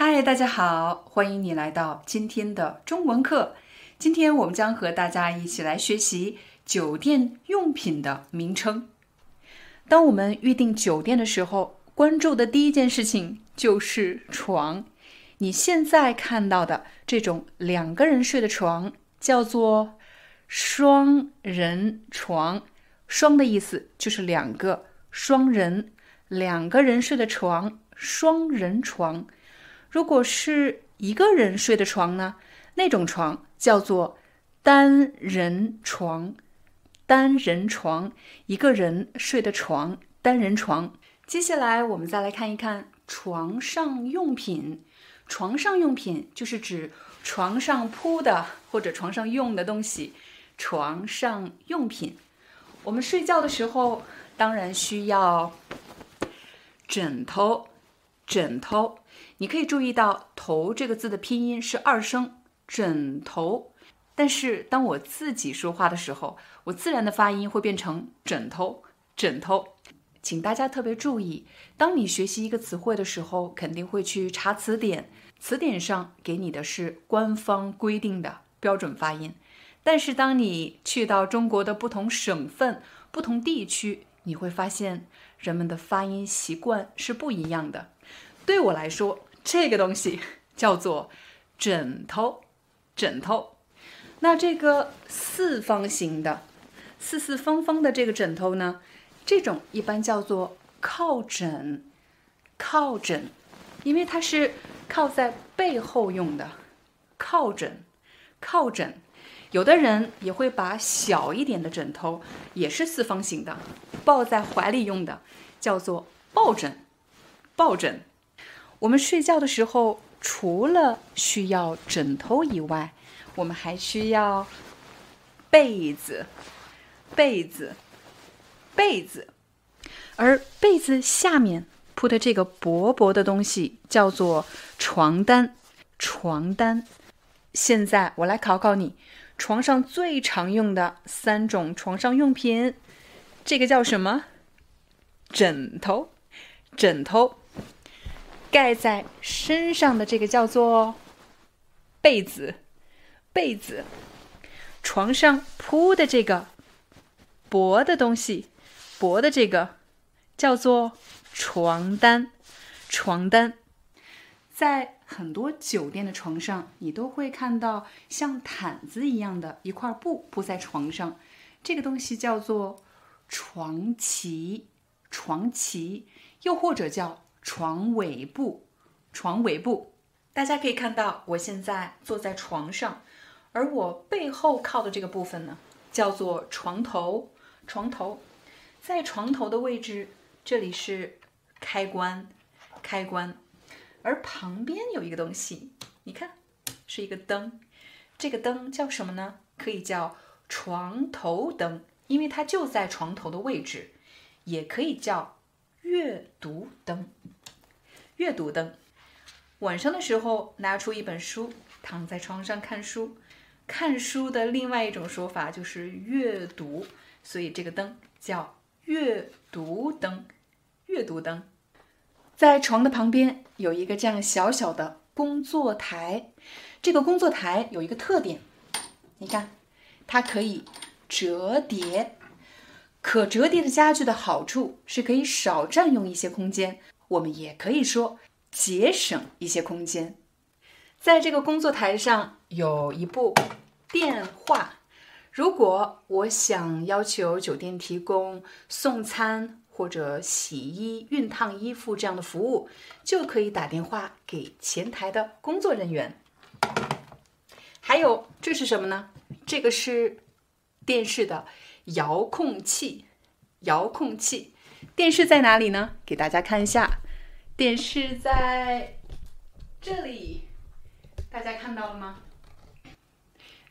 嗨，大家好，欢迎你来到今天的中文课。今天我们将和大家一起来学习酒店用品的名称。当我们预订酒店的时候，关注的第一件事情就是床。你现在看到的这种两个人睡的床叫做双人床。双的意思就是两个，双人，两个人睡的床，双人床。如果是一个人睡的床呢？那种床叫做单人床。单人床，一个人睡的床，单人床。接下来我们再来看一看床上用品。床上用品就是指床上铺的或者床上用的东西。床上用品，我们睡觉的时候当然需要枕头，枕头。你可以注意到“头”这个字的拼音是二声“枕头”，但是当我自己说话的时候，我自然的发音会变成“枕头”。枕头，请大家特别注意，当你学习一个词汇的时候，肯定会去查词典，词典上给你的是官方规定的标准发音。但是当你去到中国的不同省份、不同地区，你会发现人们的发音习惯是不一样的。对我来说，这个东西叫做枕头，枕头。那这个四方形的、四四方方的这个枕头呢，这种一般叫做靠枕，靠枕，因为它是靠在背后用的，靠枕，靠枕。有的人也会把小一点的枕头，也是四方形的，抱在怀里用的，叫做抱枕，抱枕。我们睡觉的时候，除了需要枕头以外，我们还需要被子、被子、被子。而被子下面铺的这个薄薄的东西叫做床单，床单。现在我来考考你，床上最常用的三种床上用品，这个叫什么？枕头，枕头。盖在身上的这个叫做被子，被子。床上铺的这个薄的东西，薄的这个叫做床单，床单。在很多酒店的床上，你都会看到像毯子一样的一块布铺在床上，这个东西叫做床旗，床旗，又或者叫。床尾部，床尾部，大家可以看到，我现在坐在床上，而我背后靠的这个部分呢，叫做床头。床头，在床头的位置，这里是开关，开关，而旁边有一个东西，你看，是一个灯，这个灯叫什么呢？可以叫床头灯，因为它就在床头的位置，也可以叫阅读灯。阅读灯，晚上的时候拿出一本书，躺在床上看书。看书的另外一种说法就是阅读，所以这个灯叫阅读灯。阅读灯，在床的旁边有一个这样小小的工作台。这个工作台有一个特点，你看，它可以折叠。可折叠的家具的好处是可以少占用一些空间。我们也可以说节省一些空间。在这个工作台上有一部电话。如果我想要求酒店提供送餐或者洗衣、熨烫衣服这样的服务，就可以打电话给前台的工作人员。还有，这是什么呢？这个是电视的遥控器。遥控器。电视在哪里呢？给大家看一下，电视在这里，大家看到了吗？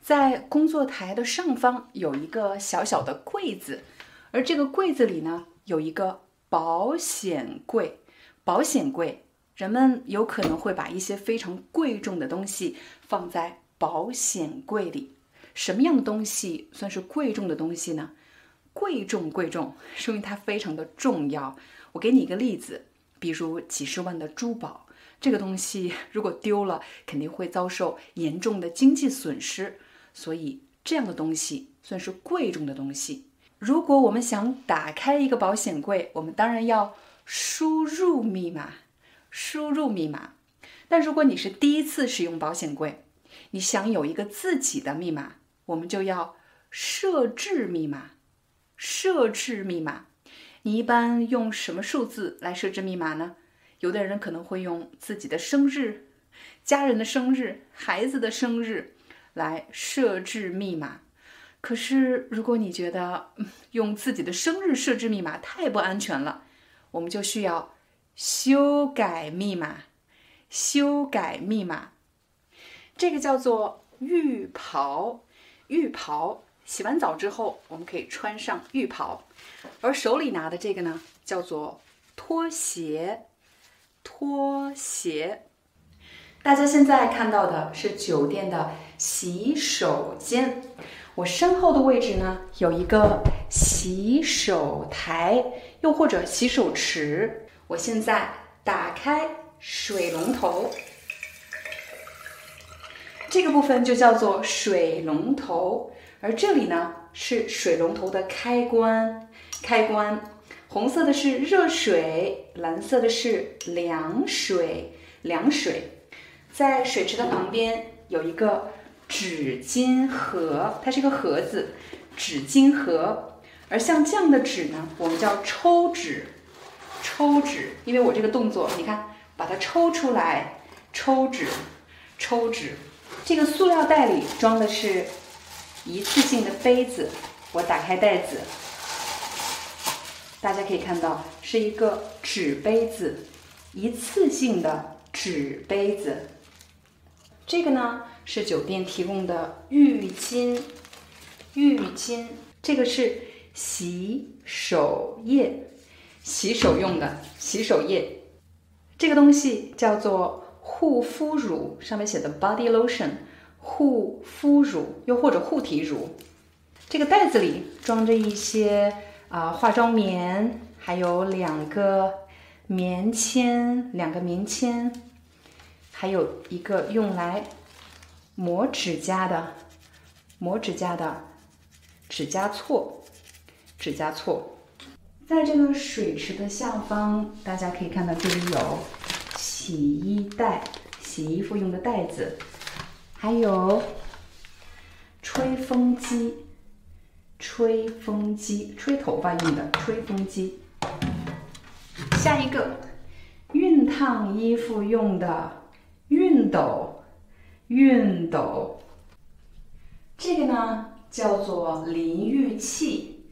在工作台的上方有一个小小的柜子，而这个柜子里呢，有一个保险柜。保险柜，人们有可能会把一些非常贵重的东西放在保险柜里。什么样的东西算是贵重的东西呢？贵重贵重，说明它非常的重要。我给你一个例子，比如几十万的珠宝，这个东西如果丢了，肯定会遭受严重的经济损失。所以这样的东西算是贵重的东西。如果我们想打开一个保险柜，我们当然要输入密码，输入密码。但如果你是第一次使用保险柜，你想有一个自己的密码，我们就要设置密码。设置密码，你一般用什么数字来设置密码呢？有的人可能会用自己的生日、家人的生日、孩子的生日来设置密码。可是，如果你觉得用自己的生日设置密码太不安全了，我们就需要修改密码。修改密码，这个叫做浴袍。浴袍。洗完澡之后，我们可以穿上浴袍，而手里拿的这个呢，叫做拖鞋。拖鞋。大家现在看到的是酒店的洗手间，我身后的位置呢，有一个洗手台，又或者洗手池。我现在打开水龙头，这个部分就叫做水龙头。而这里呢是水龙头的开关，开关，红色的是热水，蓝色的是凉水，凉水。在水池的旁边有一个纸巾盒，它是一个盒子，纸巾盒。而像这样的纸呢，我们叫抽纸，抽纸。因为我这个动作，你看，把它抽出来，抽纸，抽纸。这个塑料袋里装的是。一次性的杯子，我打开袋子，大家可以看到是一个纸杯子，一次性的纸杯子。这个呢是酒店提供的浴巾，浴巾，这个是洗手液，洗手用的洗手液。这个东西叫做护肤乳，上面写的 body lotion。护肤乳，又或者护体乳，这个袋子里装着一些啊化妆棉，还有两个棉签，两个棉签，还有一个用来磨指甲的磨指甲的指甲锉，指甲锉。在这个水池的下方，大家可以看到这里有洗衣袋，洗衣服用的袋子。还有吹风机，吹风机吹头发用的吹风机。下一个，熨烫衣服用的熨斗，熨斗。这个呢叫做淋浴器，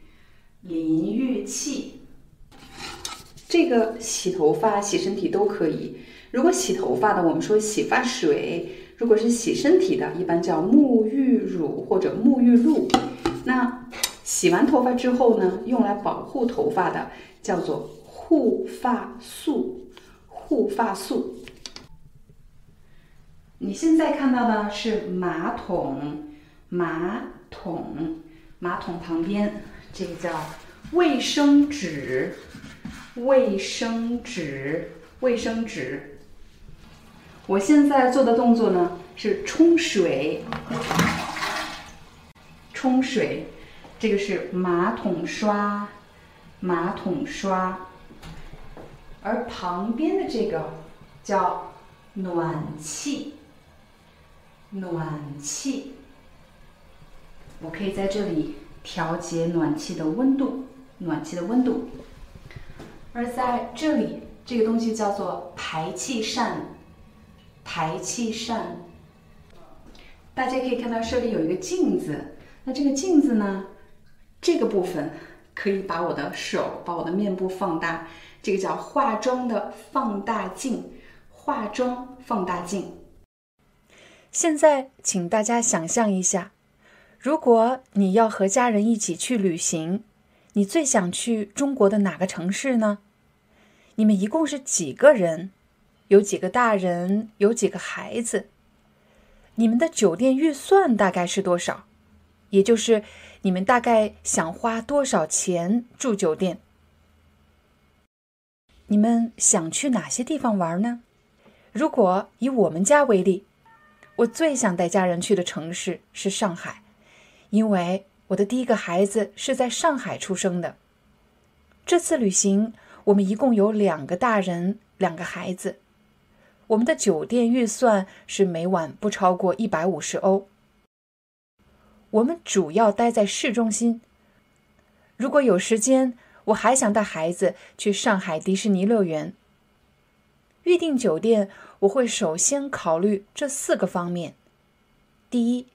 淋浴器。这个洗头发、洗身体都可以。如果洗头发的，我们说洗发水。如果是洗身体的，一般叫沐浴乳或者沐浴露。那洗完头发之后呢，用来保护头发的叫做护发素。护发素。你现在看到的是马桶，马桶，马桶旁边这个叫卫生纸，卫生纸，卫生纸。我现在做的动作呢是冲水，冲水，这个是马桶刷，马桶刷，而旁边的这个叫暖气，暖气，我可以在这里调节暖气的温度，暖气的温度，而在这里这个东西叫做排气扇。排气扇，大家可以看到这里有一个镜子。那这个镜子呢，这个部分可以把我的手、把我的面部放大，这个叫化妆的放大镜。化妆放大镜。现在，请大家想象一下，如果你要和家人一起去旅行，你最想去中国的哪个城市呢？你们一共是几个人？有几个大人？有几个孩子？你们的酒店预算大概是多少？也就是你们大概想花多少钱住酒店？你们想去哪些地方玩呢？如果以我们家为例，我最想带家人去的城市是上海，因为我的第一个孩子是在上海出生的。这次旅行，我们一共有两个大人，两个孩子。我们的酒店预算是每晚不超过一百五十欧。我们主要待在市中心。如果有时间，我还想带孩子去上海迪士尼乐园。预订酒店，我会首先考虑这四个方面：第一，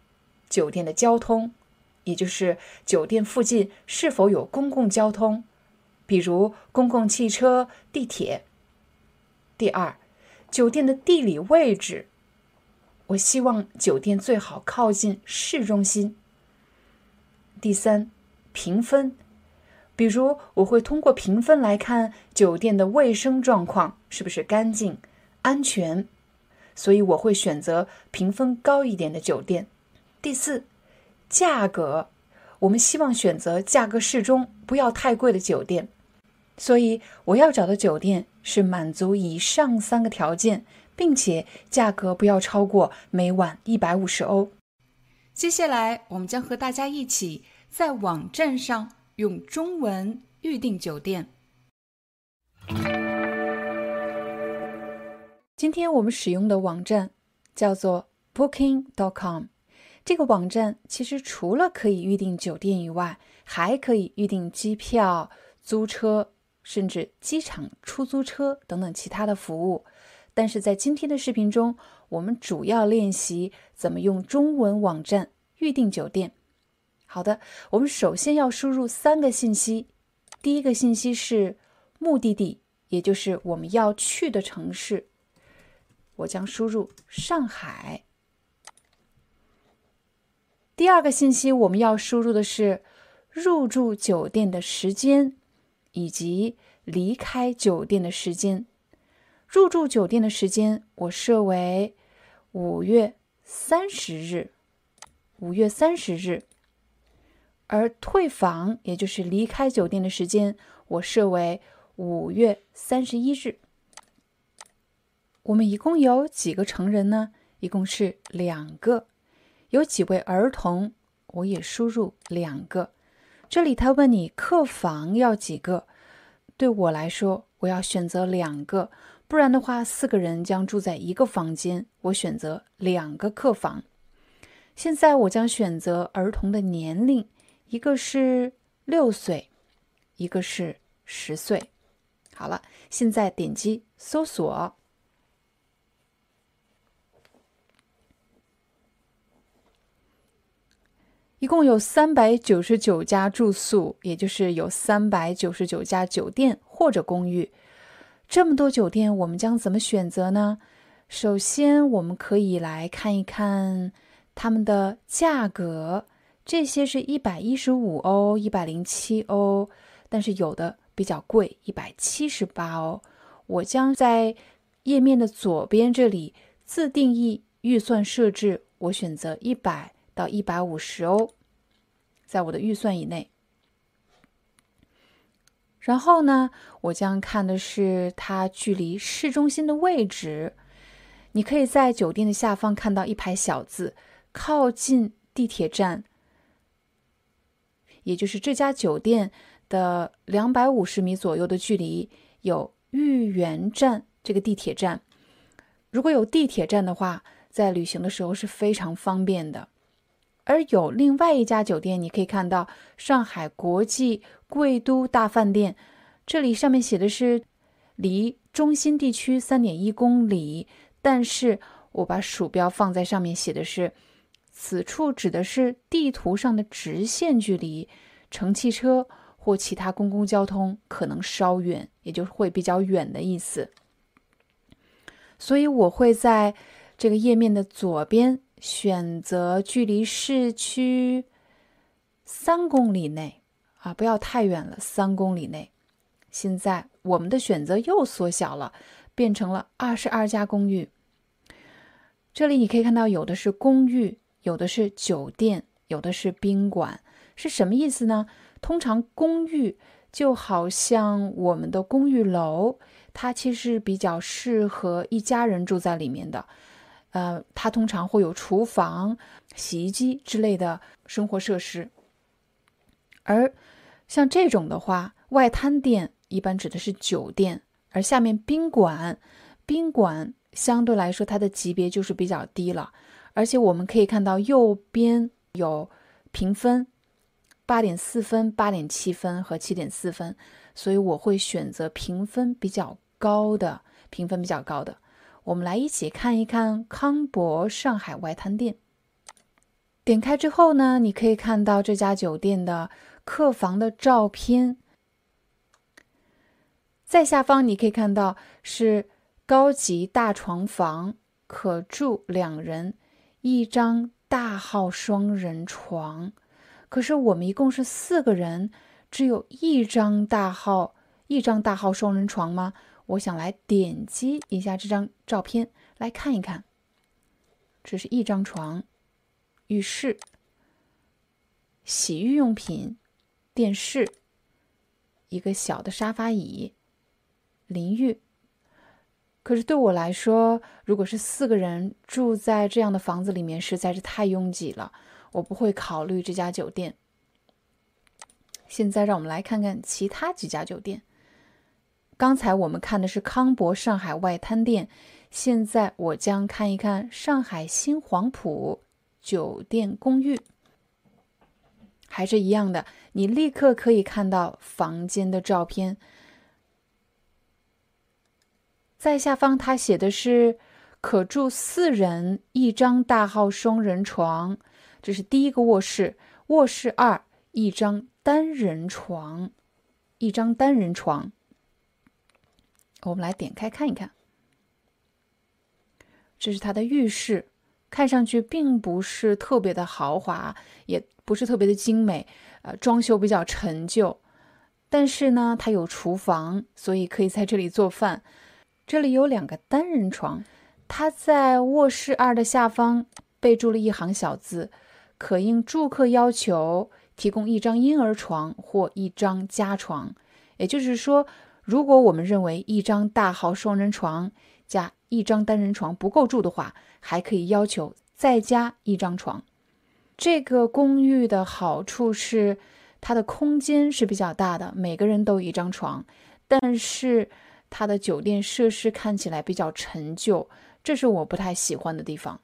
酒店的交通，也就是酒店附近是否有公共交通，比如公共汽车、地铁；第二，酒店的地理位置，我希望酒店最好靠近市中心；第三，评分。比如，我会通过评分来看酒店的卫生状况是不是干净、安全，所以我会选择评分高一点的酒店。第四，价格，我们希望选择价格适中、不要太贵的酒店，所以我要找的酒店是满足以上三个条件，并且价格不要超过每晚一百五十欧。接下来，我们将和大家一起在网站上。用中文预订酒店。今天我们使用的网站叫做 Booking.com。这个网站其实除了可以预订酒店以外，还可以预订机票、租车，甚至机场出租车等等其他的服务。但是在今天的视频中，我们主要练习怎么用中文网站预订酒店。好的，我们首先要输入三个信息。第一个信息是目的地，也就是我们要去的城市。我将输入上海。第二个信息我们要输入的是入住酒店的时间以及离开酒店的时间。入住酒店的时间我设为五月三十日。五月三十日。而退房，也就是离开酒店的时间，我设为五月三十一日。我们一共有几个成人呢？一共是两个。有几位儿童？我也输入两个。这里他问你客房要几个？对我来说，我要选择两个，不然的话，四个人将住在一个房间。我选择两个客房。现在我将选择儿童的年龄。一个是六岁，一个是十岁。好了，现在点击搜索，一共有三百九十九家住宿，也就是有三百九十九家酒店或者公寓。这么多酒店，我们将怎么选择呢？首先，我们可以来看一看他们的价格。这些是一百一十五欧、一百零七欧，但是有的比较贵，一百七十八欧。我将在页面的左边这里自定义预算设置，我选择一百到一百五十欧，在我的预算以内。然后呢，我将看的是它距离市中心的位置。你可以在酒店的下方看到一排小字，靠近地铁站。也就是这家酒店的两百五十米左右的距离有豫园站这个地铁站。如果有地铁站的话，在旅行的时候是非常方便的。而有另外一家酒店，你可以看到上海国际贵都大饭店，这里上面写的是离中心地区三点一公里，但是我把鼠标放在上面写的是。此处指的是地图上的直线距离，乘汽车或其他公共交通可能稍远，也就是会比较远的意思。所以我会在这个页面的左边选择距离市区三公里内啊，不要太远了，三公里内。现在我们的选择又缩小了，变成了二十二家公寓。这里你可以看到，有的是公寓，有的是酒店，有的是宾馆，是什么意思呢？通常公寓就好像我们的公寓楼，它其实比较适合一家人住在里面的。呃，它通常会有厨房、洗衣机之类的生活设施。而像这种的话，外滩店一般指的是酒店，而下面宾馆，宾馆。相对来说，它的级别就是比较低了，而且我们可以看到右边有评分，八点四分、八点七分和七点四分，所以我会选择评分比较高的，评分比较高的。我们来一起看一看康博上海外滩店。点开之后呢，你可以看到这家酒店的客房的照片，在下方你可以看到是。高级大床房可住两人，一张大号双人床。可是我们一共是四个人，只有一张大号一张大号双人床吗？我想来点击一下这张照片来看一看。这是一张床，浴室、洗浴用品、电视、一个小的沙发椅、淋浴。可是对我来说，如果是四个人住在这样的房子里面，实在是太拥挤了，我不会考虑这家酒店。现在让我们来看看其他几家酒店。刚才我们看的是康博上海外滩店，现在我将看一看上海新黄埔酒店公寓。还是一样的，你立刻可以看到房间的照片。在下方，他写的是可住四人，一张大号双人床，这是第一个卧室。卧室二，一张单人床，一张单人床。我们来点开看一看，这是它的浴室，看上去并不是特别的豪华，也不是特别的精美，呃，装修比较陈旧。但是呢，它有厨房，所以可以在这里做饭。这里有两个单人床，它在卧室二的下方备注了一行小字：可应住客要求提供一张婴儿床或一张加床。也就是说，如果我们认为一张大号双人床加一张单人床不够住的话，还可以要求再加一张床。这个公寓的好处是它的空间是比较大的，每个人都有一张床，但是。它的酒店设施看起来比较陈旧，这是我不太喜欢的地方。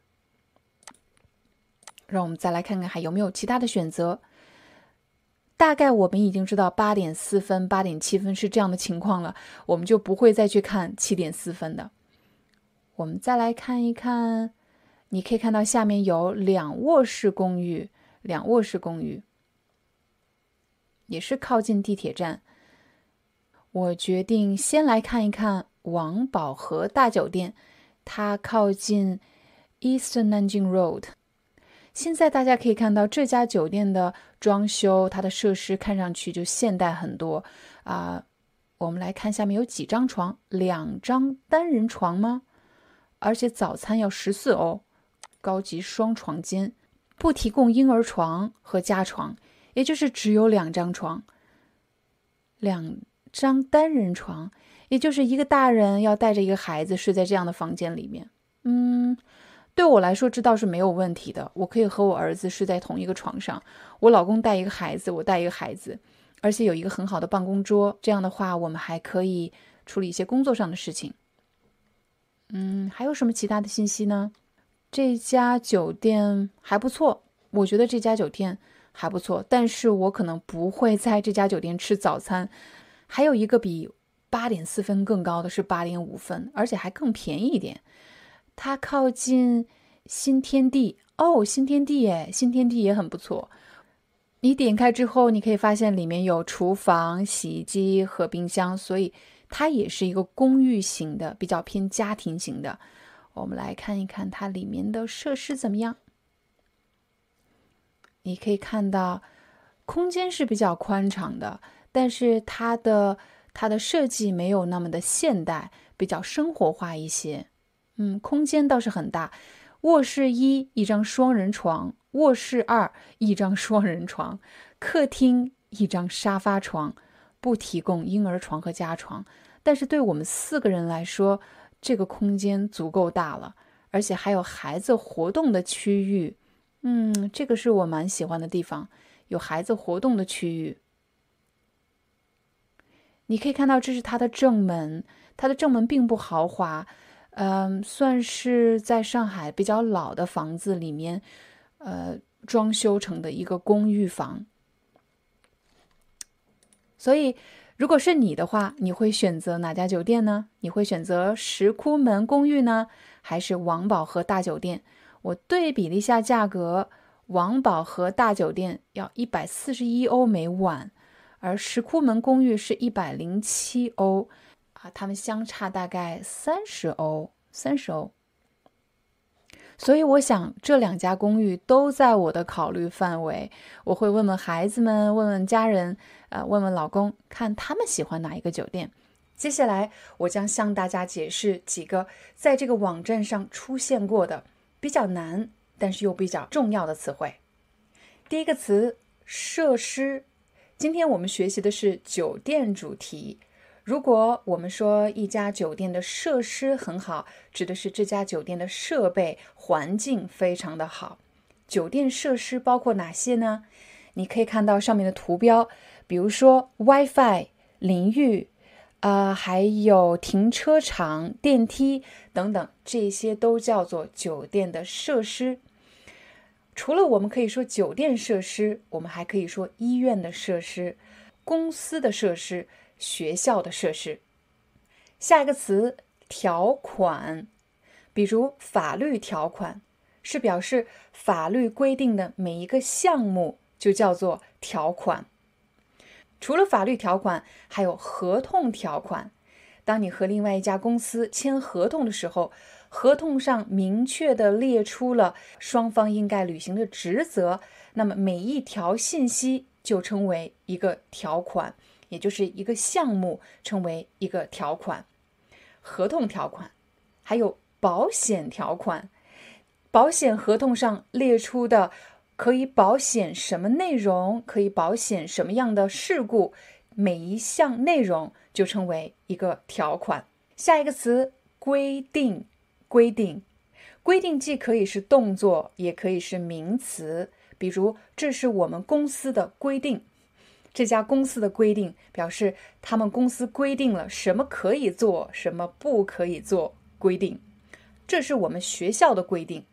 让我们再来看看还有没有其他的选择。大概我们已经知道八点四分、八点七分是这样的情况了，我们就不会再去看七点四分的。我们再来看一看，你可以看到下面有两卧室公寓，两卧室公寓也是靠近地铁站。我决定先来看一看王宝和大酒店，它靠近 Eastern Nanjing Road。现在大家可以看到这家酒店的装修，它的设施看上去就现代很多啊。我们来看下面有几张床，两张单人床吗？而且早餐要十四欧，高级双床间，不提供婴儿床和加床，也就是只有两张床，两。张单人床，也就是一个大人要带着一个孩子睡在这样的房间里面。嗯，对我来说这倒是没有问题的，我可以和我儿子睡在同一个床上。我老公带一个孩子，我带一个孩子，而且有一个很好的办公桌。这样的话，我们还可以处理一些工作上的事情。嗯，还有什么其他的信息呢？这家酒店还不错，我觉得这家酒店还不错，但是我可能不会在这家酒店吃早餐。还有一个比八点四分更高的是八点五分，而且还更便宜一点。它靠近新天地哦，新天地哎，新天地也很不错。你点开之后，你可以发现里面有厨房、洗衣机和冰箱，所以它也是一个公寓型的，比较偏家庭型的。我们来看一看它里面的设施怎么样。你可以看到，空间是比较宽敞的，但是它的它的设计没有那么的现代，比较生活化一些。嗯，空间倒是很大，卧室一一张双人床，卧室二一张双人床，客厅一张沙发床，不提供婴儿床和加床，但是对我们四个人来说。这个空间足够大了，而且还有孩子活动的区域。嗯，这个是我蛮喜欢的地方，有孩子活动的区域。你可以看到，这是它的正门，它的正门并不豪华，嗯，算是在上海比较老的房子里面，呃，装修成的一个公寓房。所以。如果是你的话，你会选择哪家酒店呢？你会选择石窟门公寓呢，还是王宝和大酒店？我对比了一下价格，王宝和大酒店要一百四十一欧每晚，而石窟门公寓是一百零七欧，啊，他们相差大概三十欧，三十欧。所以我想，这两家公寓都在我的考虑范围。我会问问孩子们，问问家人，呃，问问老公，看他们喜欢哪一个酒店。接下来，我将向大家解释几个在这个网站上出现过的比较难，但是又比较重要的词汇。第一个词，设施。今天我们学习的是酒店主题。如果我们说一家酒店的设施很好，指的是这家酒店的设备环境非常的好。酒店设施包括哪些呢？你可以看到上面的图标，比如说 WiFi、淋浴，啊，还有停车场、电梯等等，这些都叫做酒店的设施。除了我们可以说酒店设施，我们还可以说医院的设施、公司的设施。学校的设施。下一个词条款，比如法律条款，是表示法律规定的每一个项目就叫做条款。除了法律条款，还有合同条款。当你和另外一家公司签合同的时候，合同上明确的列出了双方应该履行的职责，那么每一条信息就称为一个条款。也就是一个项目称为一个条款，合同条款，还有保险条款。保险合同上列出的可以保险什么内容，可以保险什么样的事故，每一项内容就称为一个条款。下一个词规定，规定，规定既可以是动作，也可以是名词。比如，这是我们公司的规定。这家公司的规定表示，他们公司规定了什么可以做，什么不可以做。规定，这是我们学校的规定。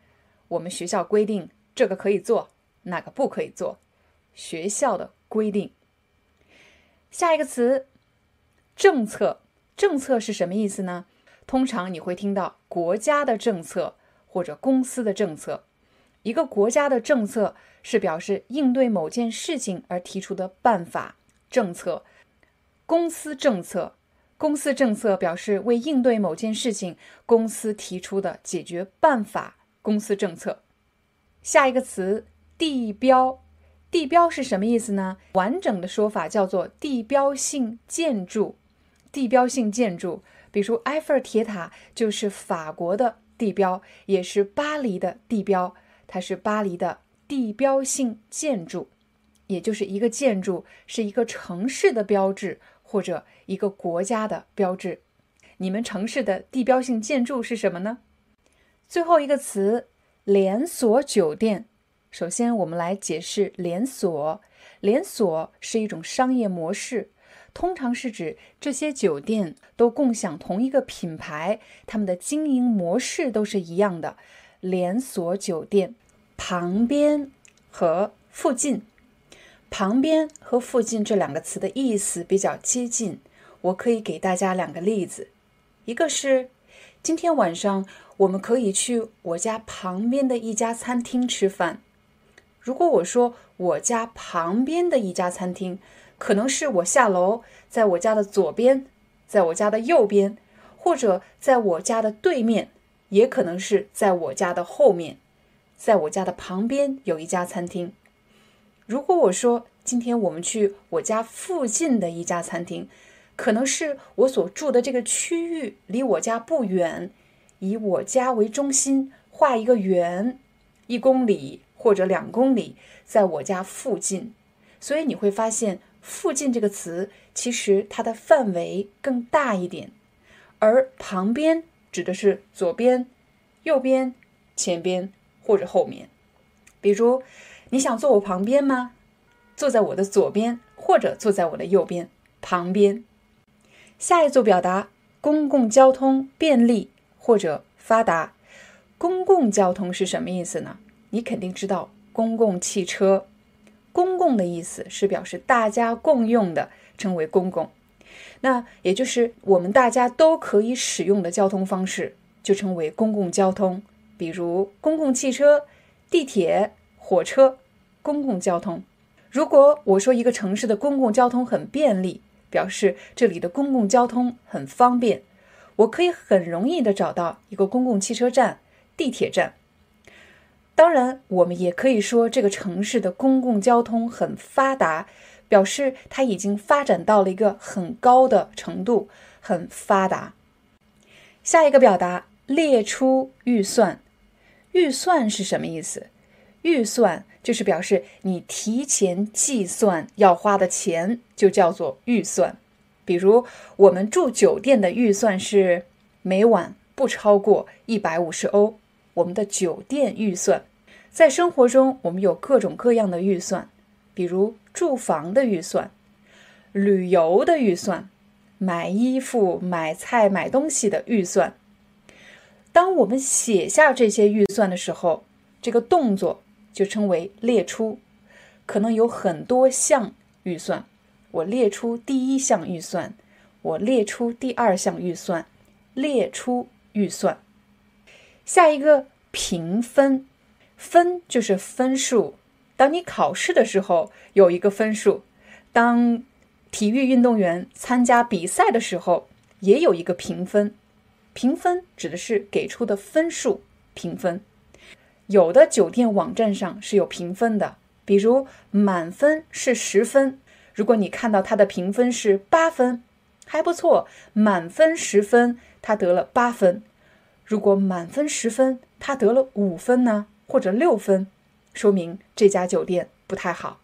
我们学校规定这个可以做，哪个不可以做。学校的规定。下一个词，政策。政策是什么意思呢？通常你会听到国家的政策或者公司的政策。一个国家的政策是表示应对某件事情而提出的办法政策，公司政策，公司政策表示为应对某件事情公司提出的解决办法公司政策。下一个词地标，地标是什么意思呢？完整的说法叫做地标性建筑，地标性建筑，比如埃菲尔铁塔就是法国的地标，也是巴黎的地标。它是巴黎的地标性建筑，也就是一个建筑是一个城市的标志或者一个国家的标志。你们城市的地标性建筑是什么呢？最后一个词，连锁酒店。首先，我们来解释连锁。连锁是一种商业模式，通常是指这些酒店都共享同一个品牌，他们的经营模式都是一样的。连锁酒店。旁边和附近，旁边和附近这两个词的意思比较接近。我可以给大家两个例子，一个是今天晚上我们可以去我家旁边的一家餐厅吃饭。如果我说我家旁边的一家餐厅，可能是我下楼，在我家的左边，在我家的右边，或者在我家的对面，也可能是在我家的后面，在我家的旁边有一家餐厅。如果我说今天我们去我家附近的一家餐厅，可能是我所住的这个区域离我家不远，以我家为中心画一个圆，一公里或者两公里，在我家附近。所以你会发现“附近”这个词其实它的范围更大一点，而旁边指的是左边、右边、前边或者后面。比如，你想坐我旁边吗？坐在我的左边，或者坐在我的右边，旁边。下一组表达：公共交通便利或者发达。公共交通是什么意思呢？你肯定知道，公共汽车。公共的意思是表示大家共用的，称为公共。那也就是我们大家都可以使用的交通方式，就称为公共交通。比如公共汽车、地铁、火车，公共交通。如果我说一个城市的公共交通很便利，表示这里的公共交通很方便，我可以很容易的找到一个公共汽车站、地铁站。当然，我们也可以说这个城市的公共交通很发达，表示它已经发展到了一个很高的程度，很发达。下一个表达列出预算，预算是什么意思？预算就是表示你提前计算要花的钱，就叫做预算。比如我们住酒店的预算是每晚不超过一百五十欧。我们的酒店预算，在生活中我们有各种各样的预算，比如住房的预算、旅游的预算、买衣服、买菜、买东西的预算。当我们写下这些预算的时候，这个动作就称为列出，可能有很多项预算。我列出第一项预算，我列出第二项预算，列出预算。下一个评分，分就是分数。当你考试的时候有一个分数，当体育运动员参加比赛的时候也有一个评分。评分指的是给出的分数。评分有的酒店网站上是有评分的，比如满分是十分，如果你看到它的评分是八分，还不错。满分十分，他得了八分。如果满分十分，他得了五分呢，或者六分，说明这家酒店不太好。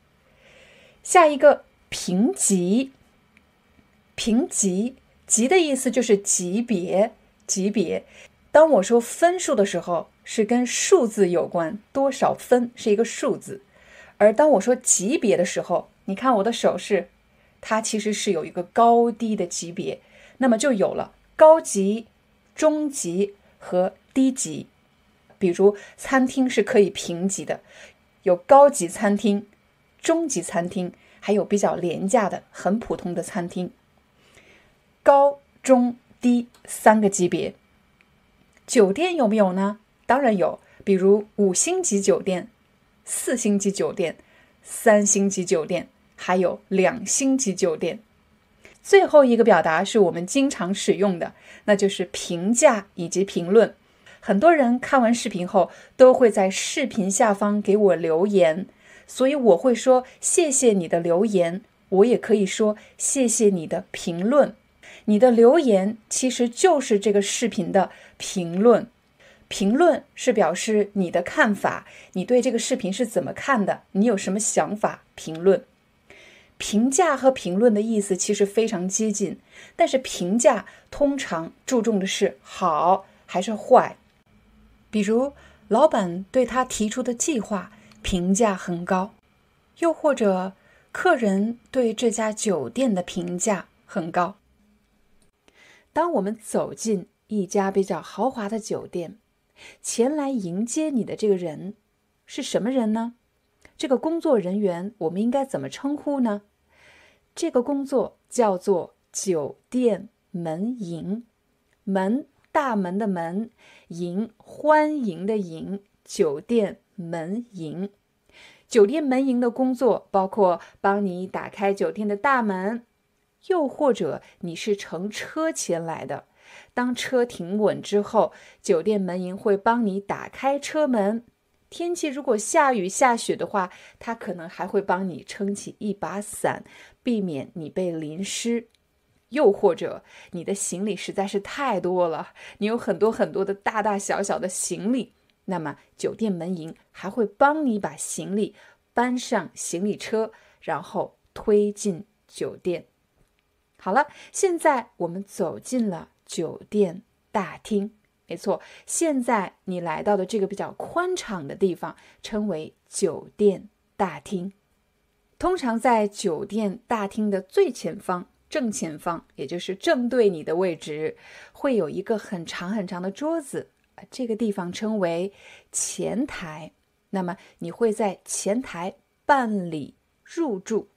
下一个评级，评级级的意思就是级别，级别。当我说分数的时候，是跟数字有关，多少分是一个数字。而当我说级别的时候，你看我的手势，它其实是有一个高低的级别，那么就有了高级、中级。和低级，比如餐厅是可以评级的，有高级餐厅、中级餐厅，还有比较廉价的、很普通的餐厅。高中低三个级别。酒店有没有呢？当然有，比如五星级酒店、四星级酒店、三星级酒店，还有两星级酒店。最后一个表达是我们经常使用的，那就是评价以及评论。很多人看完视频后都会在视频下方给我留言，所以我会说谢谢你的留言。我也可以说谢谢你的评论。你的留言其实就是这个视频的评论。评论是表示你的看法，你对这个视频是怎么看的？你有什么想法？评论。评价和评论的意思其实非常接近，但是评价通常注重的是好还是坏。比如，老板对他提出的计划评价很高，又或者客人对这家酒店的评价很高。当我们走进一家比较豪华的酒店，前来迎接你的这个人是什么人呢？这个工作人员我们应该怎么称呼呢？这个工作叫做酒店门迎，门大门的门，迎欢迎的迎，酒店门迎。酒店门迎的工作包括帮你打开酒店的大门，又或者你是乘车前来的。当车停稳之后，酒店门迎会帮你打开车门。天气如果下雨下雪的话，它可能还会帮你撑起一把伞，避免你被淋湿。又或者你的行李实在是太多了，你有很多很多的大大小小的行李，那么酒店门迎还会帮你把行李搬上行李车，然后推进酒店。好了，现在我们走进了酒店大厅。没错，现在你来到的这个比较宽敞的地方称为酒店大厅。通常在酒店大厅的最前方、正前方，也就是正对你的位置，会有一个很长很长的桌子，这个地方称为前台。那么你会在前台办理入住。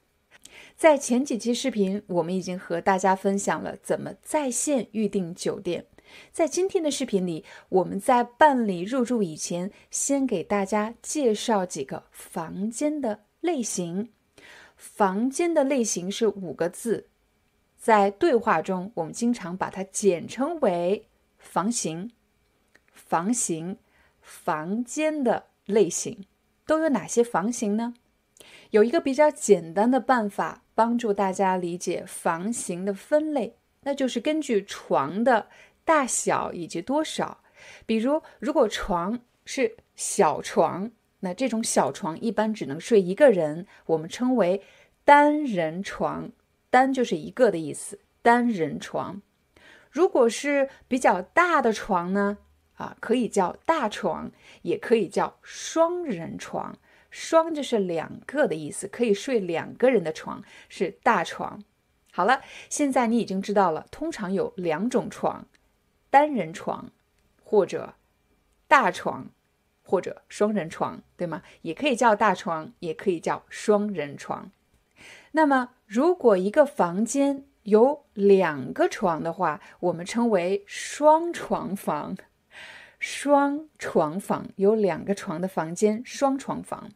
在前几期视频，我们已经和大家分享了怎么在线预订酒店。在今天的视频里，我们在办理入住以前，先给大家介绍几个房间的类型。房间的类型是五个字，在对话中，我们经常把它简称为房型。房型，房间的类型都有哪些房型呢？有一个比较简单的办法帮助大家理解房型的分类，那就是根据床的。大小以及多少，比如如果床是小床，那这种小床一般只能睡一个人，我们称为单人床。单就是一个的意思，单人床。如果是比较大的床呢，啊，可以叫大床，也可以叫双人床。双就是两个的意思，可以睡两个人的床是大床。好了，现在你已经知道了，通常有两种床。单人床，或者大床，或者双人床，对吗？也可以叫大床，也可以叫双人床。那么，如果一个房间有两个床的话，我们称为双床房。双床房有两个床的房间，双床房。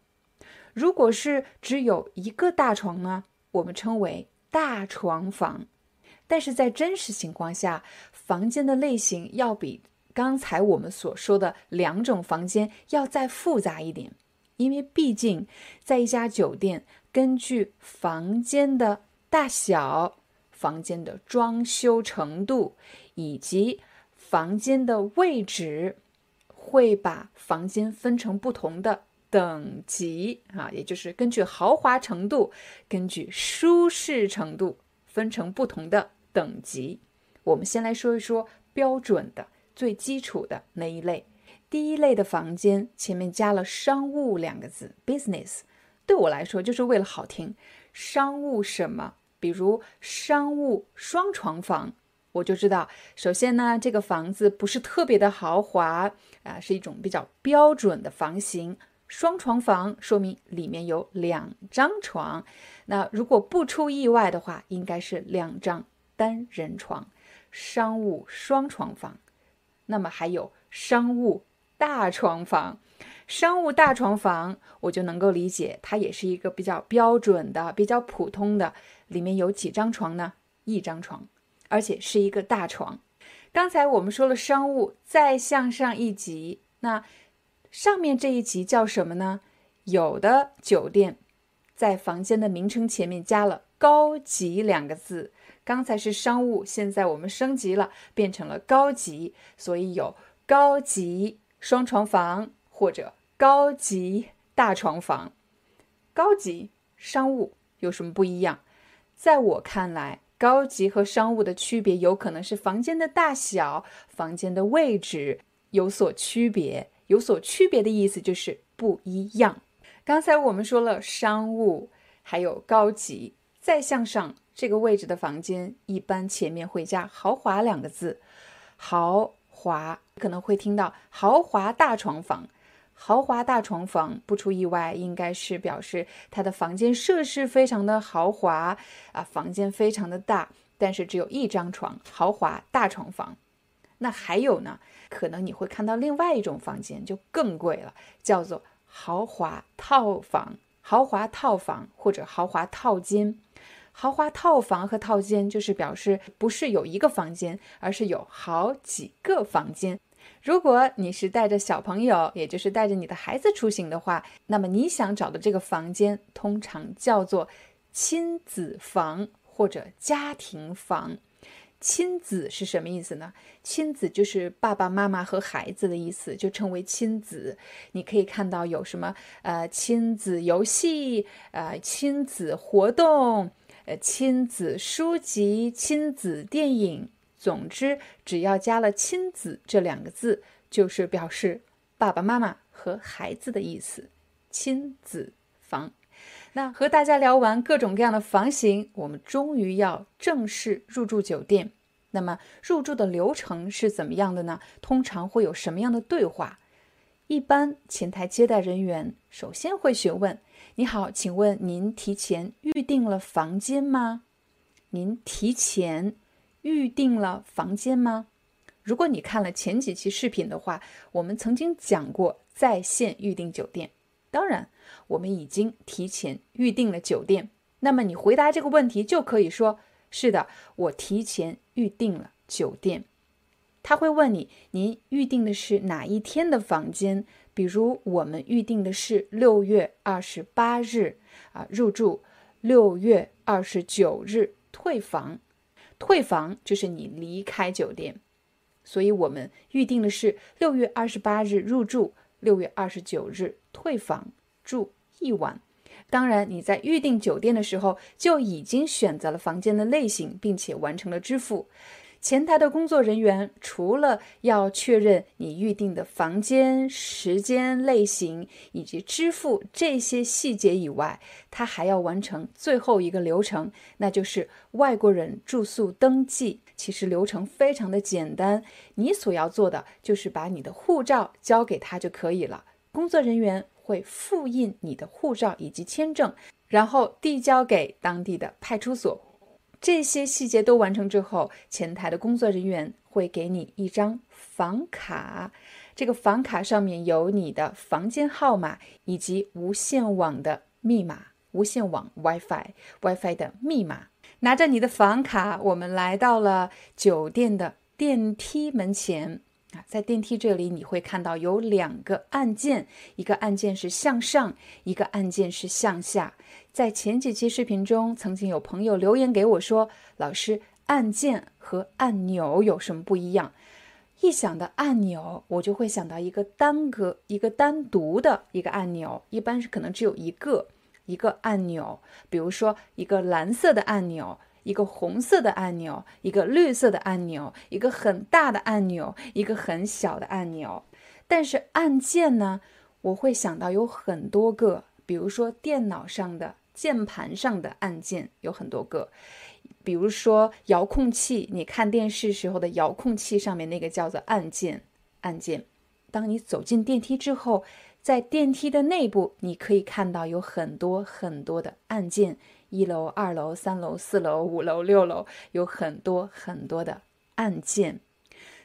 如果是只有一个大床呢，我们称为大床房。但是在真实情况下，房间的类型要比刚才我们所说的两种房间要再复杂一点，因为毕竟在一家酒店，根据房间的大小、房间的装修程度以及房间的位置，会把房间分成不同的等级啊，也就是根据豪华程度、根据舒适程度分成不同的。等级，我们先来说一说标准的、最基础的那一类。第一类的房间前面加了“商务”两个字，business，对我来说就是为了好听。商务什么？比如商务双床房，我就知道，首先呢，这个房子不是特别的豪华啊，是一种比较标准的房型。双床房说明里面有两张床，那如果不出意外的话，应该是两张。单人床，商务双床房，那么还有商务大床房。商务大床房，我就能够理解，它也是一个比较标准的、比较普通的。里面有几张床呢？一张床，而且是一个大床。刚才我们说了商务，再向上一级，那上面这一级叫什么呢？有的酒店在房间的名称前面加了“高级”两个字。刚才是商务，现在我们升级了，变成了高级，所以有高级双床房或者高级大床房。高级商务有什么不一样？在我看来，高级和商务的区别有可能是房间的大小、房间的位置有所区别。有所区别的意思就是不一样。刚才我们说了商务，还有高级，再向上。这个位置的房间一般前面会加“豪华”两个字，豪华可能会听到“豪华大床房”。豪华大床房不出意外，应该是表示它的房间设施非常的豪华啊，房间非常的大，但是只有一张床。豪华大床房，那还有呢？可能你会看到另外一种房间就更贵了，叫做豪华套房、豪华套房或者豪华套间。豪华套房和套间就是表示不是有一个房间，而是有好几个房间。如果你是带着小朋友，也就是带着你的孩子出行的话，那么你想找的这个房间通常叫做亲子房或者家庭房。亲子是什么意思呢？亲子就是爸爸妈妈和孩子的意思，就称为亲子。你可以看到有什么呃亲子游戏、呃亲子活动、呃亲子书籍、亲子电影。总之，只要加了“亲子”这两个字，就是表示爸爸妈妈和孩子的意思。亲子房。那和大家聊完各种各样的房型，我们终于要正式入住酒店。那么入住的流程是怎么样的呢？通常会有什么样的对话？一般前台接待人员首先会询问：“你好，请问您提前预定了房间吗？您提前预定了房间吗？”如果你看了前几期视频的话，我们曾经讲过在线预订酒店。当然，我们已经提前预定了酒店。那么你回答这个问题就可以说：“是的，我提前预定了酒店。”他会问你：“您预定的是哪一天的房间？”比如我们预定的是六月二十八日啊入住，六月二十九日退房。退房就是你离开酒店，所以我们预定的是六月二十八日入住，六月二十九日。退房住一晚，当然你在预订酒店的时候就已经选择了房间的类型，并且完成了支付。前台的工作人员除了要确认你预定的房间、时间、类型以及支付这些细节以外，他还要完成最后一个流程，那就是外国人住宿登记。其实流程非常的简单，你所要做的就是把你的护照交给他就可以了。工作人员会复印你的护照以及签证，然后递交给当地的派出所。这些细节都完成之后，前台的工作人员会给你一张房卡。这个房卡上面有你的房间号码以及无线网的密码，无线网 WiFi，WiFi 的密码。拿着你的房卡，我们来到了酒店的电梯门前。啊，在电梯这里你会看到有两个按键，一个按键是向上，一个按键是向下。在前几期视频中，曾经有朋友留言给我说：“老师，按键和按钮有什么不一样？”一想到按钮，我就会想到一个单个、一个单独的一个按钮，一般是可能只有一个一个按钮，比如说一个蓝色的按钮。一个红色的按钮，一个绿色的按钮，一个很大的按钮，一个很小的按钮。但是按键呢，我会想到有很多个，比如说电脑上的键盘上的按键有很多个，比如说遥控器，你看电视时候的遥控器上面那个叫做按键。按键。当你走进电梯之后，在电梯的内部，你可以看到有很多很多的按键。一楼、二楼、三楼、四楼、五楼、六楼，有很多很多的按键。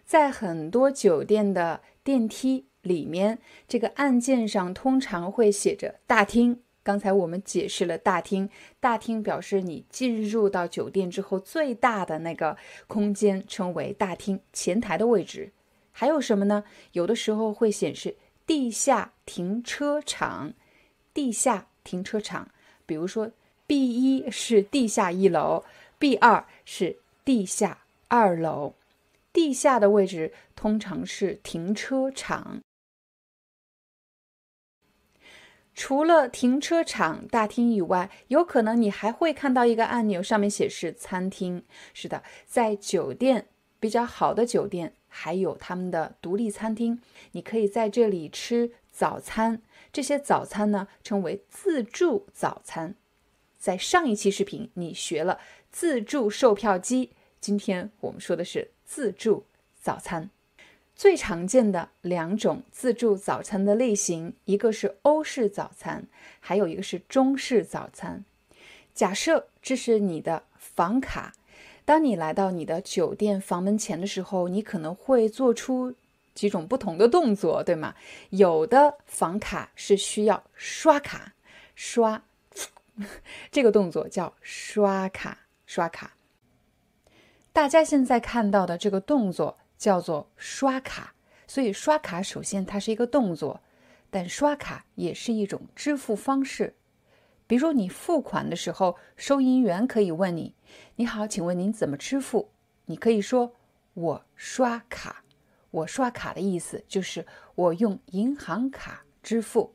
在很多酒店的电梯里面，这个按键上通常会写着“大厅”。刚才我们解释了“大厅”，大厅表示你进入到酒店之后最大的那个空间，称为大厅，前台的位置。还有什么呢？有的时候会显示“地下停车场”，地下停车场，比如说。B 一是地下一楼，B 二是地下二楼。地下的位置通常是停车场。除了停车场大厅以外，有可能你还会看到一个按钮，上面显示餐厅。是的，在酒店比较好的酒店，还有他们的独立餐厅，你可以在这里吃早餐。这些早餐呢，称为自助早餐。在上一期视频，你学了自助售票机。今天我们说的是自助早餐。最常见的两种自助早餐的类型，一个是欧式早餐，还有一个是中式早餐。假设这是你的房卡，当你来到你的酒店房门前的时候，你可能会做出几种不同的动作，对吗？有的房卡是需要刷卡刷。这个动作叫刷卡，刷卡。大家现在看到的这个动作叫做刷卡，所以刷卡首先它是一个动作，但刷卡也是一种支付方式。比如你付款的时候，收银员可以问你：“你好，请问您怎么支付？”你可以说：“我刷卡。”我刷卡的意思就是我用银行卡支付。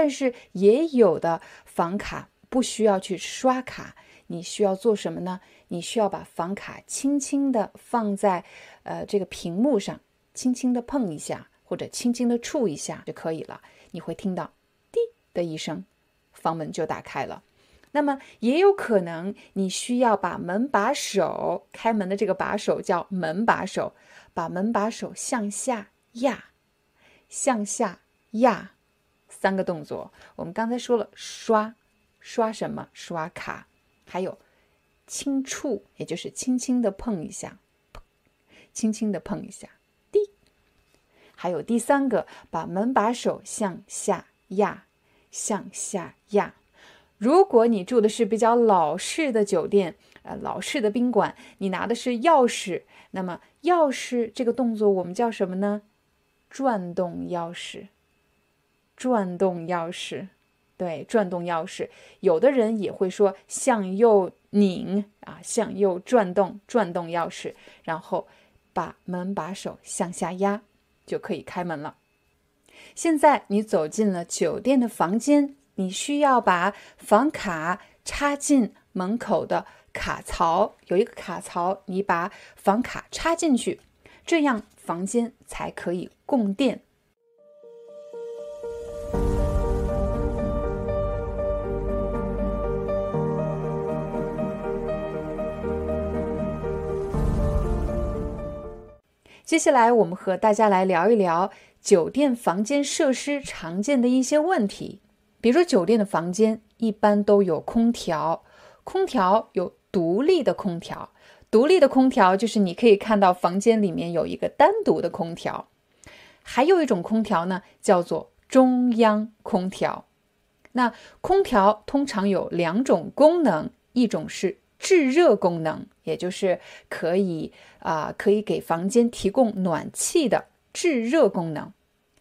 但是也有的房卡不需要去刷卡，你需要做什么呢？你需要把房卡轻轻地放在呃这个屏幕上，轻轻地碰一下或者轻轻地触一下就可以了。你会听到“滴”的一声。房门就打开了，那么也有可能你需要把门把手开门的这个把手叫门把手，把门把手向下压，向下压，三个动作。我们刚才说了刷，刷什么？刷卡，还有轻触，也就是轻轻的碰一下，轻轻的碰一下，滴。还有第三个，把门把手向下压。向下压。如果你住的是比较老式的酒店，呃，老式的宾馆，你拿的是钥匙，那么钥匙这个动作我们叫什么呢？转动钥匙，转动钥匙，对，转动钥匙。有的人也会说向右拧啊，向右转动，转动钥匙，然后把门把手向下压，就可以开门了。现在你走进了酒店的房间，你需要把房卡插进门口的卡槽，有一个卡槽，你把房卡插进去，这样房间才可以供电。接下来，我们和大家来聊一聊。酒店房间设施常见的一些问题，比如说酒店的房间一般都有空调，空调有独立的空调，独立的空调就是你可以看到房间里面有一个单独的空调，还有一种空调呢叫做中央空调。那空调通常有两种功能，一种是制热功能，也就是可以啊可以给房间提供暖气的。制热功能，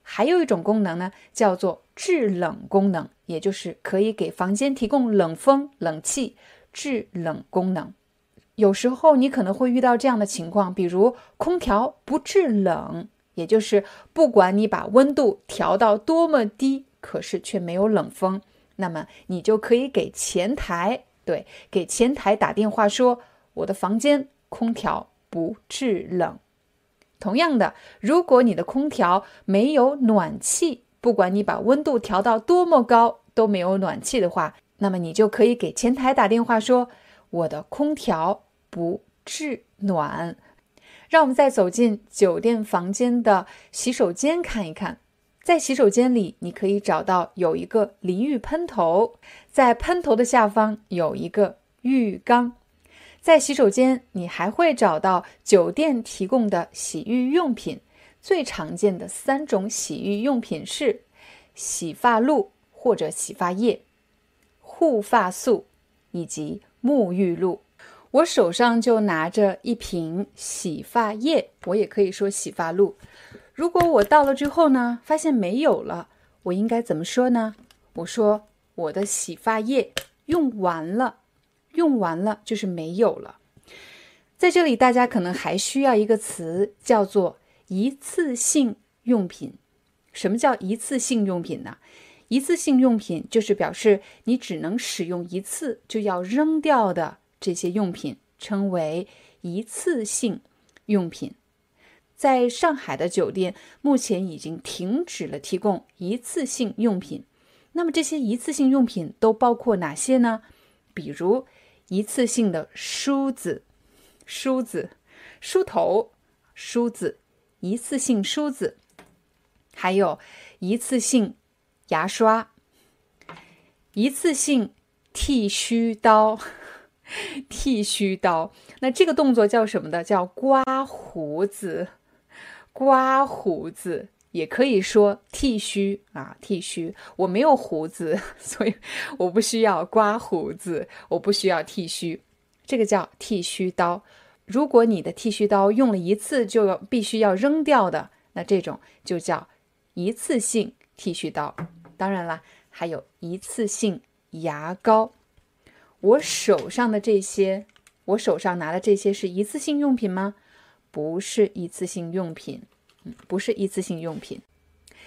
还有一种功能呢，叫做制冷功能，也就是可以给房间提供冷风、冷气。制冷功能，有时候你可能会遇到这样的情况，比如空调不制冷，也就是不管你把温度调到多么低，可是却没有冷风，那么你就可以给前台，对，给前台打电话说，我的房间空调不制冷。同样的，如果你的空调没有暖气，不管你把温度调到多么高都没有暖气的话，那么你就可以给前台打电话说：“我的空调不制暖。”让我们再走进酒店房间的洗手间看一看，在洗手间里，你可以找到有一个淋浴喷头，在喷头的下方有一个浴缸。在洗手间，你还会找到酒店提供的洗浴用品。最常见的三种洗浴用品是洗发露或者洗发液、护发素以及沐浴露。我手上就拿着一瓶洗发液，我也可以说洗发露。如果我倒了之后呢，发现没有了，我应该怎么说呢？我说我的洗发液用完了。用完了就是没有了。在这里，大家可能还需要一个词，叫做一次性用品。什么叫一次性用品呢？一次性用品就是表示你只能使用一次就要扔掉的这些用品，称为一次性用品。在上海的酒店，目前已经停止了提供一次性用品。那么这些一次性用品都包括哪些呢？比如。一次性的梳子、梳子、梳头、梳子，一次性梳子，还有一次性牙刷、一次性剃须刀、剃须刀。那这个动作叫什么的？叫刮胡子，刮胡子。也可以说剃须啊，剃须。我没有胡子，所以我不需要刮胡子，我不需要剃须，这个叫剃须刀。如果你的剃须刀用了一次就要必须要扔掉的，那这种就叫一次性剃须刀。当然了，还有一次性牙膏。我手上的这些，我手上拿的这些是一次性用品吗？不是一次性用品，嗯，不是一次性用品。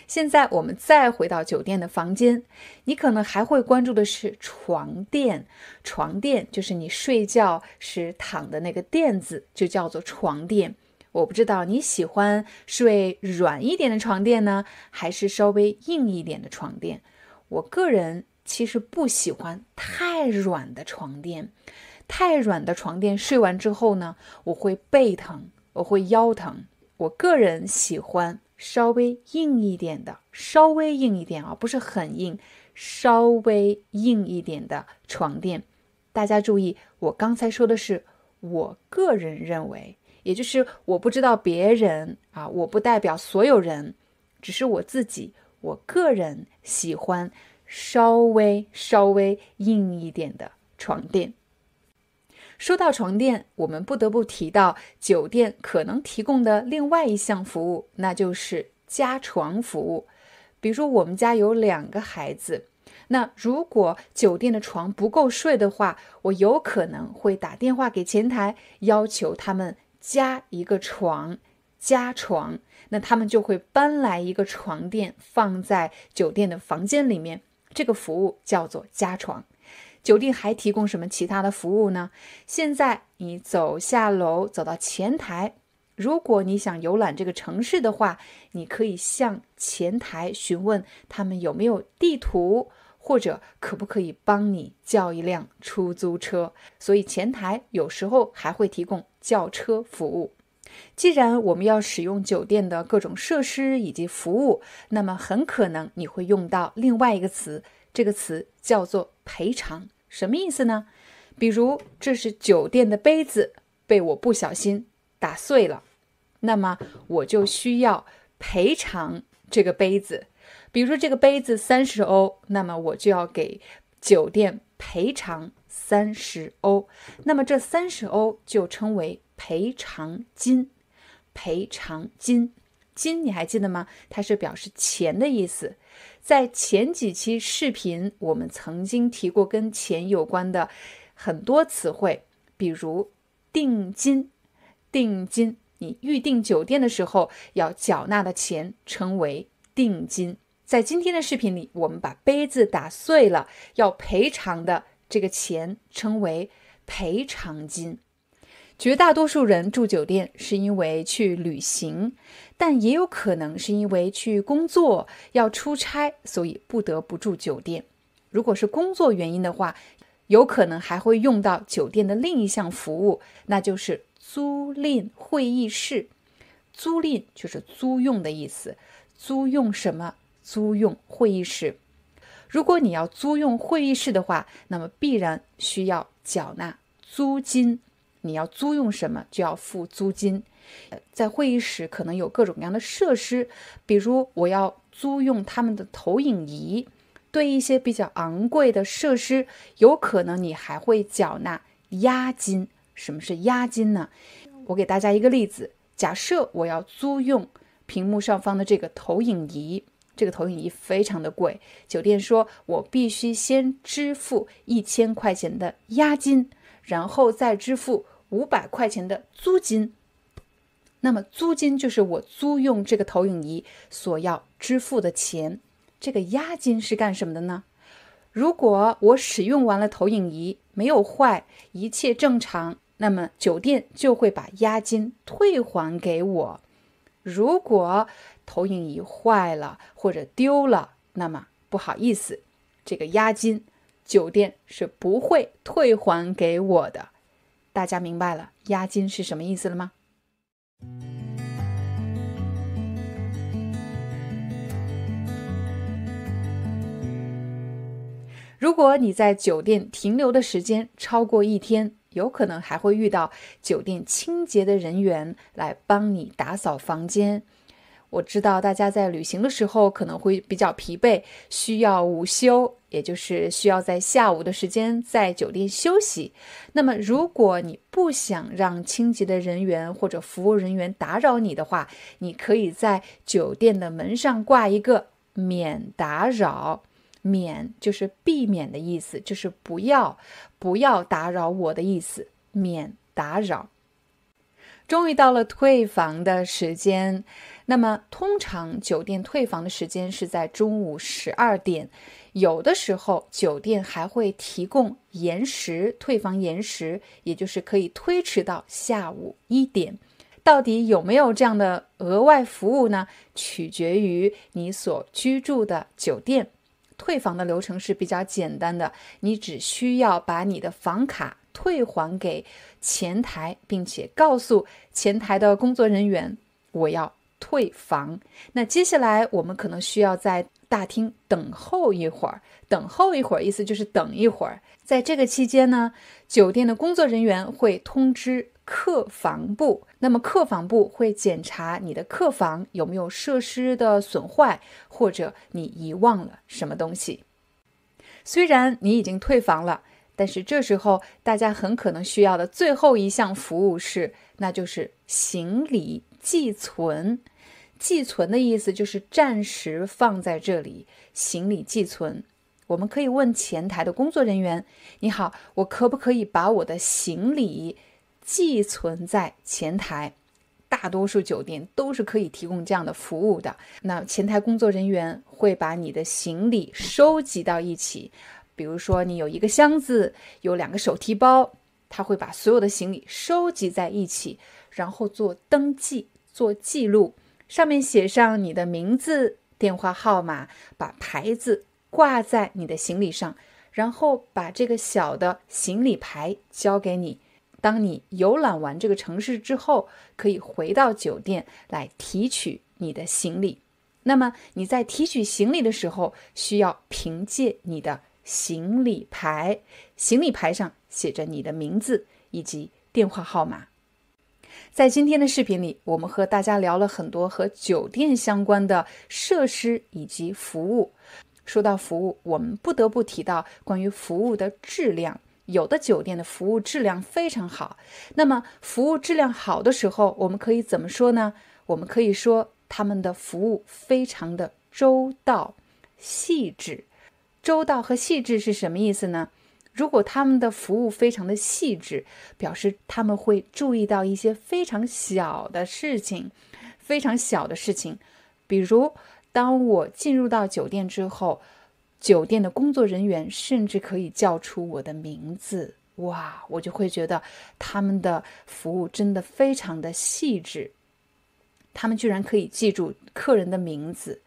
现在我们再回到酒店的房间，你可能还会关注的是床垫。床垫就是你睡觉时躺的那个垫子，就叫做床垫。我不知道你喜欢睡软一点的床垫呢，还是稍微硬一点的床垫。我个人其实不喜欢太软的床垫，太软的床垫睡完之后呢，我会背疼，我会腰疼。我个人喜欢。稍微硬一点的，稍微硬一点啊，不是很硬，稍微硬一点的床垫。大家注意，我刚才说的是我个人认为，也就是我不知道别人啊，我不代表所有人，只是我自己，我个人喜欢稍微稍微硬一点的床垫。说到床垫，我们不得不提到酒店可能提供的另外一项服务，那就是加床服务。比如说，我们家有两个孩子，那如果酒店的床不够睡的话，我有可能会打电话给前台，要求他们加一个床，加床。那他们就会搬来一个床垫放在酒店的房间里面，这个服务叫做加床。酒店还提供什么其他的服务呢？现在你走下楼，走到前台，如果你想游览这个城市的话，你可以向前台询问他们有没有地图，或者可不可以帮你叫一辆出租车。所以前台有时候还会提供叫车服务。既然我们要使用酒店的各种设施以及服务，那么很可能你会用到另外一个词。这个词叫做赔偿，什么意思呢？比如这是酒店的杯子被我不小心打碎了，那么我就需要赔偿这个杯子。比如这个杯子三十欧，那么我就要给酒店赔偿三十欧。那么这三十欧就称为赔偿金。赔偿金，金你还记得吗？它是表示钱的意思。在前几期视频，我们曾经提过跟钱有关的很多词汇，比如定金。定金，你预订酒店的时候要缴纳的钱称为定金。在今天的视频里，我们把杯子打碎了要赔偿的这个钱称为赔偿金。绝大多数人住酒店是因为去旅行，但也有可能是因为去工作要出差，所以不得不住酒店。如果是工作原因的话，有可能还会用到酒店的另一项服务，那就是租赁会议室。租赁就是租用的意思，租用什么？租用会议室。如果你要租用会议室的话，那么必然需要缴纳租金。你要租用什么就要付租金，在会议室可能有各种各样的设施，比如我要租用他们的投影仪，对一些比较昂贵的设施，有可能你还会缴纳押金。什么是押金呢？我给大家一个例子，假设我要租用屏幕上方的这个投影仪，这个投影仪非常的贵，酒店说我必须先支付一千块钱的押金。然后再支付五百块钱的租金，那么租金就是我租用这个投影仪所要支付的钱。这个押金是干什么的呢？如果我使用完了投影仪没有坏，一切正常，那么酒店就会把押金退还给我。如果投影仪坏了或者丢了，那么不好意思，这个押金。酒店是不会退还给我的，大家明白了押金是什么意思了吗？如果你在酒店停留的时间超过一天，有可能还会遇到酒店清洁的人员来帮你打扫房间。我知道大家在旅行的时候可能会比较疲惫，需要午休，也就是需要在下午的时间在酒店休息。那么，如果你不想让清洁的人员或者服务人员打扰你的话，你可以在酒店的门上挂一个“免打扰”，“免”就是避免的意思，就是不要不要打扰我的意思，“免打扰”。终于到了退房的时间。那么，通常酒店退房的时间是在中午十二点，有的时候酒店还会提供延时退房延时，也就是可以推迟到下午一点。到底有没有这样的额外服务呢？取决于你所居住的酒店。退房的流程是比较简单的，你只需要把你的房卡退还给前台，并且告诉前台的工作人员，我要。退房，那接下来我们可能需要在大厅等候一会儿。等候一会儿，意思就是等一会儿。在这个期间呢，酒店的工作人员会通知客房部，那么客房部会检查你的客房有没有设施的损坏，或者你遗忘了什么东西。虽然你已经退房了，但是这时候大家很可能需要的最后一项服务是，那就是行李寄存。寄存的意思就是暂时放在这里，行李寄存。我们可以问前台的工作人员：“你好，我可不可以把我的行李寄存在前台？”大多数酒店都是可以提供这样的服务的。那前台工作人员会把你的行李收集到一起，比如说你有一个箱子，有两个手提包，他会把所有的行李收集在一起，然后做登记、做记录。上面写上你的名字、电话号码，把牌子挂在你的行李上，然后把这个小的行李牌交给你。当你游览完这个城市之后，可以回到酒店来提取你的行李。那么你在提取行李的时候，需要凭借你的行李牌，行李牌上写着你的名字以及电话号码。在今天的视频里，我们和大家聊了很多和酒店相关的设施以及服务。说到服务，我们不得不提到关于服务的质量。有的酒店的服务质量非常好。那么，服务质量好的时候，我们可以怎么说呢？我们可以说他们的服务非常的周到、细致。周到和细致是什么意思呢？如果他们的服务非常的细致，表示他们会注意到一些非常小的事情，非常小的事情。比如，当我进入到酒店之后，酒店的工作人员甚至可以叫出我的名字，哇，我就会觉得他们的服务真的非常的细致。他们居然可以记住客人的名字。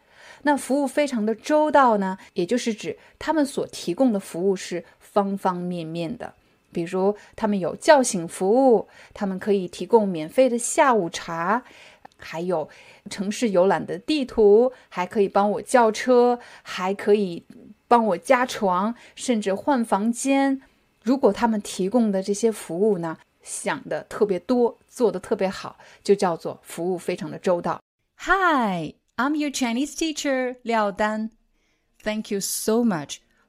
那服务非常的周到呢，也就是指他们所提供的服务是方方面面的。比如，他们有叫醒服务，他们可以提供免费的下午茶，还有城市游览的地图，还可以帮我叫车，还可以帮我加床，甚至换房间。如果他们提供的这些服务呢，想的特别多，做的特别好，就叫做服务非常的周到。Hi。I'm your Chinese teacher, Liao Dan. Thank you so much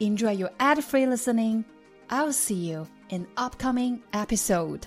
Enjoy your ad free listening. I'll see you in upcoming episode.